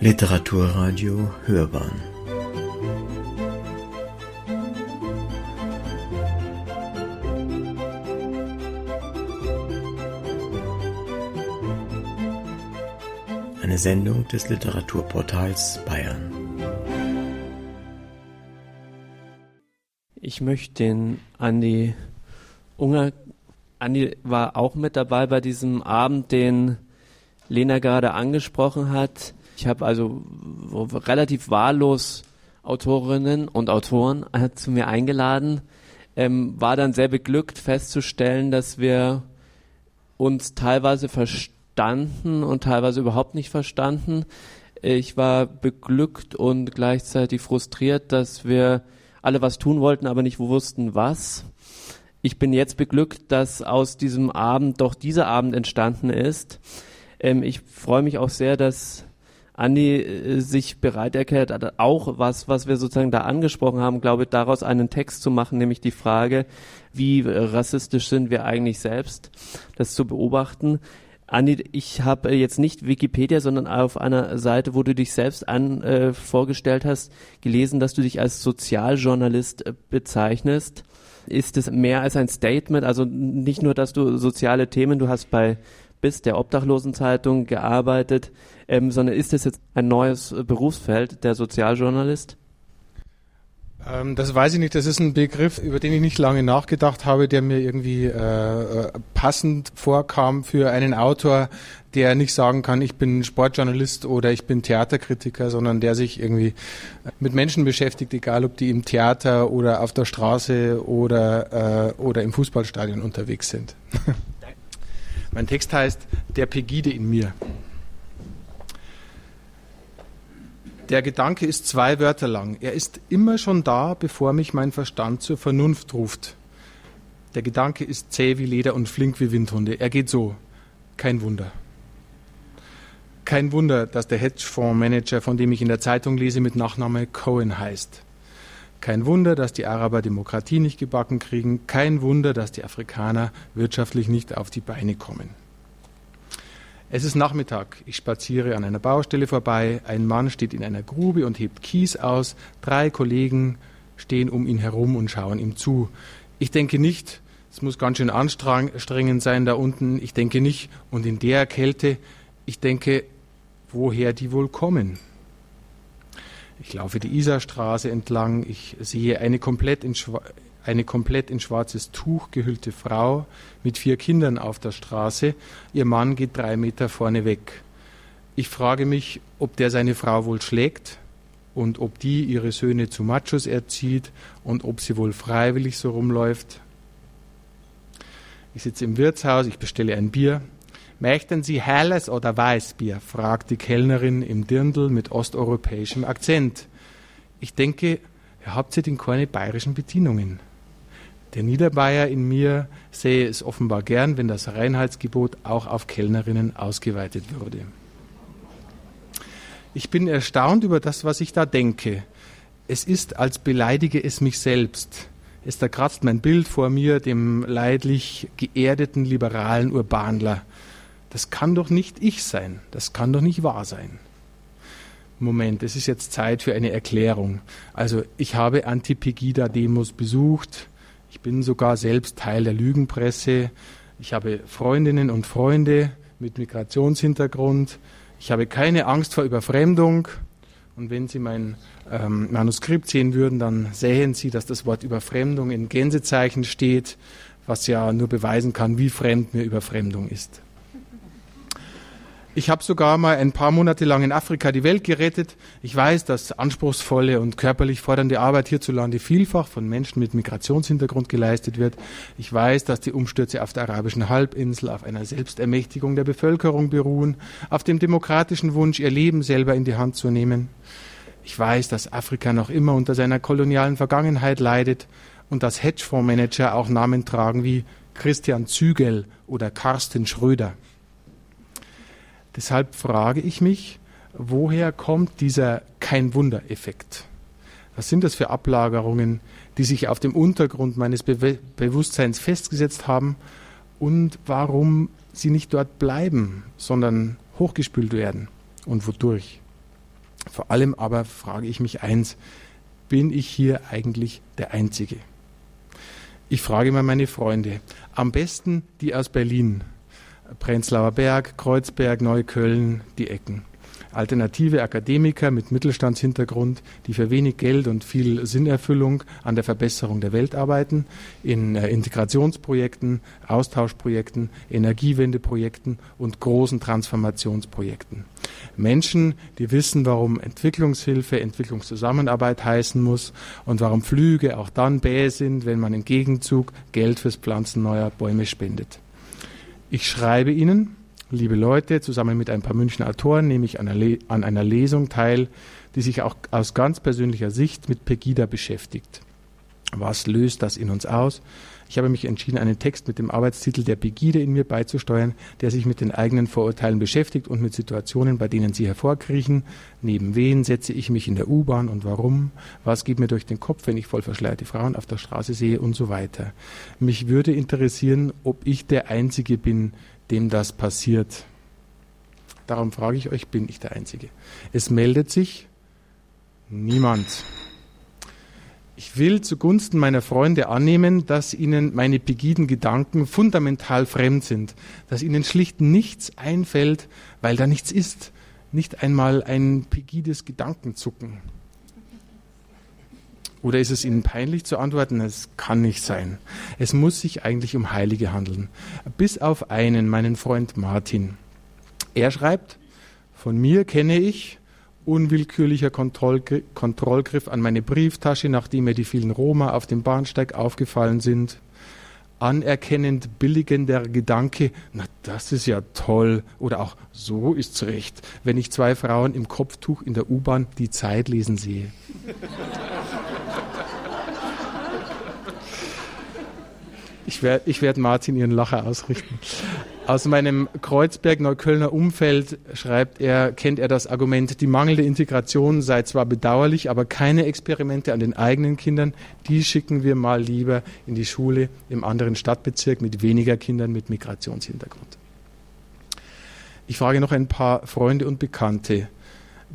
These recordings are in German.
Literaturradio Hörbahn Eine Sendung des Literaturportals Bayern. Ich möchte den Andi Unger, Andi war auch mit dabei bei diesem Abend, den Lena gerade angesprochen hat. Ich habe also relativ wahllos Autorinnen und Autoren äh, zu mir eingeladen, ähm, war dann sehr beglückt festzustellen, dass wir uns teilweise verstanden und teilweise überhaupt nicht verstanden. Ich war beglückt und gleichzeitig frustriert, dass wir alle was tun wollten, aber nicht wussten was. Ich bin jetzt beglückt, dass aus diesem Abend doch dieser Abend entstanden ist. Ähm, ich freue mich auch sehr, dass Andi äh, sich bereit erklärt hat, auch was, was wir sozusagen da angesprochen haben, glaube ich, daraus einen Text zu machen, nämlich die Frage, wie rassistisch sind wir eigentlich selbst, das zu beobachten. Andi, ich habe jetzt nicht Wikipedia, sondern auf einer Seite, wo du dich selbst an äh, vorgestellt hast, gelesen, dass du dich als Sozialjournalist äh, bezeichnest. Ist es mehr als ein Statement? Also nicht nur, dass du soziale Themen, du hast bei BIS, der Obdachlosenzeitung, gearbeitet, ähm, sondern ist es jetzt ein neues äh, Berufsfeld, der Sozialjournalist? Ähm, das weiß ich nicht. Das ist ein Begriff, über den ich nicht lange nachgedacht habe, der mir irgendwie äh, äh, passend vorkam für einen Autor, der nicht sagen kann, ich bin Sportjournalist oder ich bin Theaterkritiker, sondern der sich irgendwie mit Menschen beschäftigt, egal ob die im Theater oder auf der Straße oder, äh, oder im Fußballstadion unterwegs sind. mein Text heißt Der Pegide in mir. Der Gedanke ist zwei Wörter lang. Er ist immer schon da, bevor mich mein Verstand zur Vernunft ruft. Der Gedanke ist zäh wie Leder und flink wie Windhunde. Er geht so. Kein Wunder. Kein Wunder, dass der Hedgefondsmanager, von dem ich in der Zeitung lese, mit Nachname Cohen heißt. Kein Wunder, dass die Araber Demokratie nicht gebacken kriegen. Kein Wunder, dass die Afrikaner wirtschaftlich nicht auf die Beine kommen. Es ist Nachmittag. Ich spaziere an einer Baustelle vorbei. Ein Mann steht in einer Grube und hebt Kies aus. Drei Kollegen stehen um ihn herum und schauen ihm zu. Ich denke nicht, es muss ganz schön anstrengend sein da unten. Ich denke nicht, und in der Kälte, ich denke, woher die wohl kommen. Ich laufe die Isarstraße entlang. Ich sehe eine komplett in, eine komplett in schwarzes Tuch gehüllte Frau mit vier Kindern auf der Straße. Ihr Mann geht drei Meter vorne weg. Ich frage mich, ob der seine Frau wohl schlägt und ob die ihre Söhne zu Machos erzieht und ob sie wohl freiwillig so rumläuft. Ich sitze im Wirtshaus, ich bestelle ein Bier. Möchten Sie helles oder Weißbier? fragt die Kellnerin im Dirndl mit osteuropäischem Akzent. Ich denke, habt ihr denn keine bayerischen Bedienungen? Der Niederbayer in mir sähe es offenbar gern, wenn das Reinheitsgebot auch auf Kellnerinnen ausgeweitet würde. Ich bin erstaunt über das, was ich da denke. Es ist, als beleidige es mich selbst. Es da kratzt mein Bild vor mir, dem leidlich geerdeten liberalen Urbanler. Das kann doch nicht ich sein. Das kann doch nicht wahr sein. Moment, es ist jetzt Zeit für eine Erklärung. Also ich habe Anti-Pegida-Demos besucht, ich bin sogar selbst Teil der Lügenpresse. Ich habe Freundinnen und Freunde mit Migrationshintergrund. Ich habe keine Angst vor Überfremdung. Und wenn Sie mein ähm, Manuskript sehen würden, dann sehen Sie, dass das Wort Überfremdung in Gänsezeichen steht, was ja nur beweisen kann, wie fremd mir Überfremdung ist. Ich habe sogar mal ein paar Monate lang in Afrika die Welt gerettet. Ich weiß, dass anspruchsvolle und körperlich fordernde Arbeit hierzulande vielfach von Menschen mit Migrationshintergrund geleistet wird. Ich weiß, dass die Umstürze auf der arabischen Halbinsel auf einer Selbstermächtigung der Bevölkerung beruhen, auf dem demokratischen Wunsch, ihr Leben selber in die Hand zu nehmen. Ich weiß, dass Afrika noch immer unter seiner kolonialen Vergangenheit leidet und dass Hedgefondsmanager auch Namen tragen wie Christian Zügel oder Carsten Schröder. Deshalb frage ich mich, woher kommt dieser kein Wunder-Effekt? Was sind das für Ablagerungen, die sich auf dem Untergrund meines Be Bewusstseins festgesetzt haben und warum sie nicht dort bleiben, sondern hochgespült werden und wodurch? Vor allem aber frage ich mich eins, bin ich hier eigentlich der Einzige? Ich frage mal meine Freunde, am besten die aus Berlin, Prenzlauer Berg, Kreuzberg, Neukölln, die Ecken alternative Akademiker mit Mittelstandshintergrund, die für wenig Geld und viel Sinnerfüllung an der Verbesserung der Welt arbeiten, in äh, Integrationsprojekten, Austauschprojekten, Energiewendeprojekten und großen Transformationsprojekten. Menschen, die wissen, warum Entwicklungshilfe Entwicklungszusammenarbeit heißen muss und warum Flüge auch dann bäh sind, wenn man im Gegenzug Geld fürs Pflanzen neuer Bäume spendet. Ich schreibe Ihnen, liebe Leute, zusammen mit ein paar Münchner Autoren nehme ich an einer Lesung teil, die sich auch aus ganz persönlicher Sicht mit Pegida beschäftigt. Was löst das in uns aus? Ich habe mich entschieden, einen Text mit dem Arbeitstitel Der Pegide in mir beizusteuern, der sich mit den eigenen Vorurteilen beschäftigt und mit Situationen, bei denen sie hervorkriechen. Neben wen setze ich mich in der U-Bahn und warum? Was geht mir durch den Kopf, wenn ich voll verschleierte Frauen auf der Straße sehe und so weiter. Mich würde interessieren, ob ich der Einzige bin, dem das passiert. Darum frage ich euch, bin ich der Einzige? Es meldet sich niemand. Ich will zugunsten meiner Freunde annehmen, dass ihnen meine pigiden Gedanken fundamental fremd sind, dass ihnen schlicht nichts einfällt, weil da nichts ist, nicht einmal ein pigides Gedankenzucken. Oder ist es Ihnen peinlich zu antworten? Es kann nicht sein. Es muss sich eigentlich um Heilige handeln. Bis auf einen, meinen Freund Martin. Er schreibt, von mir kenne ich unwillkürlicher Kontrollgr Kontrollgriff an meine Brieftasche, nachdem mir die vielen Roma auf dem Bahnsteig aufgefallen sind. Anerkennend billigender Gedanke, na das ist ja toll. Oder auch so ist's recht, wenn ich zwei Frauen im Kopftuch in der U-Bahn die Zeit lesen sehe. Ich werde werd Martin Ihren Lacher ausrichten. Aus meinem Kreuzberg-Neuköllner Umfeld schreibt er, kennt er das Argument, die mangelnde Integration sei zwar bedauerlich, aber keine Experimente an den eigenen Kindern, die schicken wir mal lieber in die Schule im anderen Stadtbezirk mit weniger Kindern mit Migrationshintergrund. Ich frage noch ein paar Freunde und Bekannte.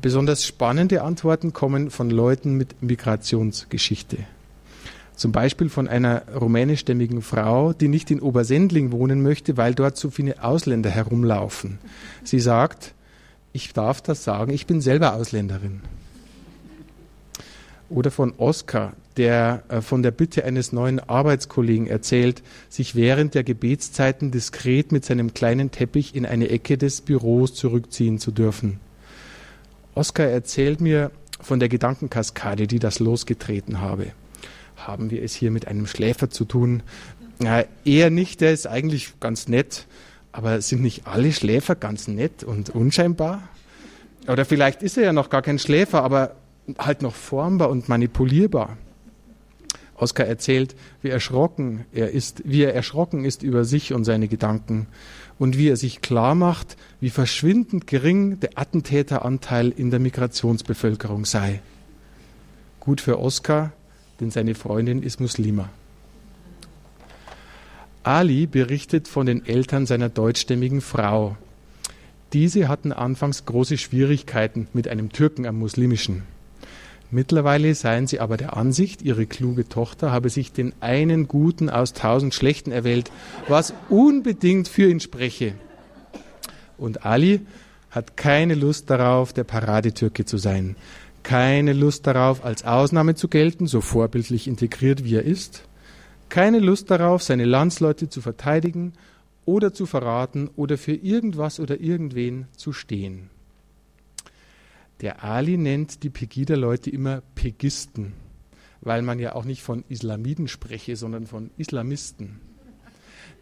Besonders spannende Antworten kommen von Leuten mit Migrationsgeschichte. Zum Beispiel von einer rumänischstämmigen Frau, die nicht in Obersendling wohnen möchte, weil dort so viele Ausländer herumlaufen. Sie sagt, ich darf das sagen, ich bin selber Ausländerin. Oder von Oskar, der äh, von der Bitte eines neuen Arbeitskollegen erzählt, sich während der Gebetszeiten diskret mit seinem kleinen Teppich in eine Ecke des Büros zurückziehen zu dürfen. Oskar erzählt mir von der Gedankenkaskade, die das losgetreten habe haben wir es hier mit einem Schläfer zu tun? Na, eher nicht, der ist eigentlich ganz nett. Aber sind nicht alle Schläfer ganz nett und unscheinbar? Oder vielleicht ist er ja noch gar kein Schläfer, aber halt noch formbar und manipulierbar. Oskar erzählt, wie erschrocken er ist, wie er erschrocken ist über sich und seine Gedanken und wie er sich klar macht, wie verschwindend gering der Attentäteranteil in der Migrationsbevölkerung sei. Gut für Oskar, denn seine Freundin ist Muslima. Ali berichtet von den Eltern seiner deutschstämmigen Frau. Diese hatten anfangs große Schwierigkeiten mit einem Türken am muslimischen. Mittlerweile seien sie aber der Ansicht, ihre kluge Tochter habe sich den einen Guten aus tausend Schlechten erwählt, was unbedingt für ihn spreche. Und Ali hat keine Lust darauf, der Paradetürke zu sein keine Lust darauf, als Ausnahme zu gelten, so vorbildlich integriert wie er ist, keine Lust darauf, seine Landsleute zu verteidigen oder zu verraten oder für irgendwas oder irgendwen zu stehen. Der Ali nennt die Pegida-Leute immer Pegisten, weil man ja auch nicht von Islamiden spreche, sondern von Islamisten.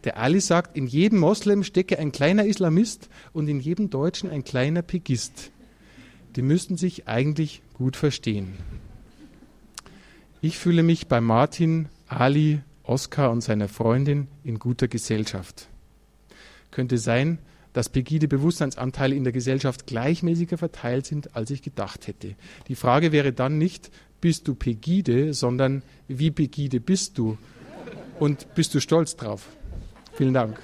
Der Ali sagt, in jedem Moslem stecke ein kleiner Islamist und in jedem Deutschen ein kleiner Pegist die müssten sich eigentlich gut verstehen. Ich fühle mich bei Martin, Ali, Oskar und seiner Freundin in guter Gesellschaft. Könnte sein, dass pegide Bewusstseinsanteile in der Gesellschaft gleichmäßiger verteilt sind, als ich gedacht hätte. Die Frage wäre dann nicht, bist du pegide, sondern wie pegide bist du? Und bist du stolz drauf? Vielen Dank.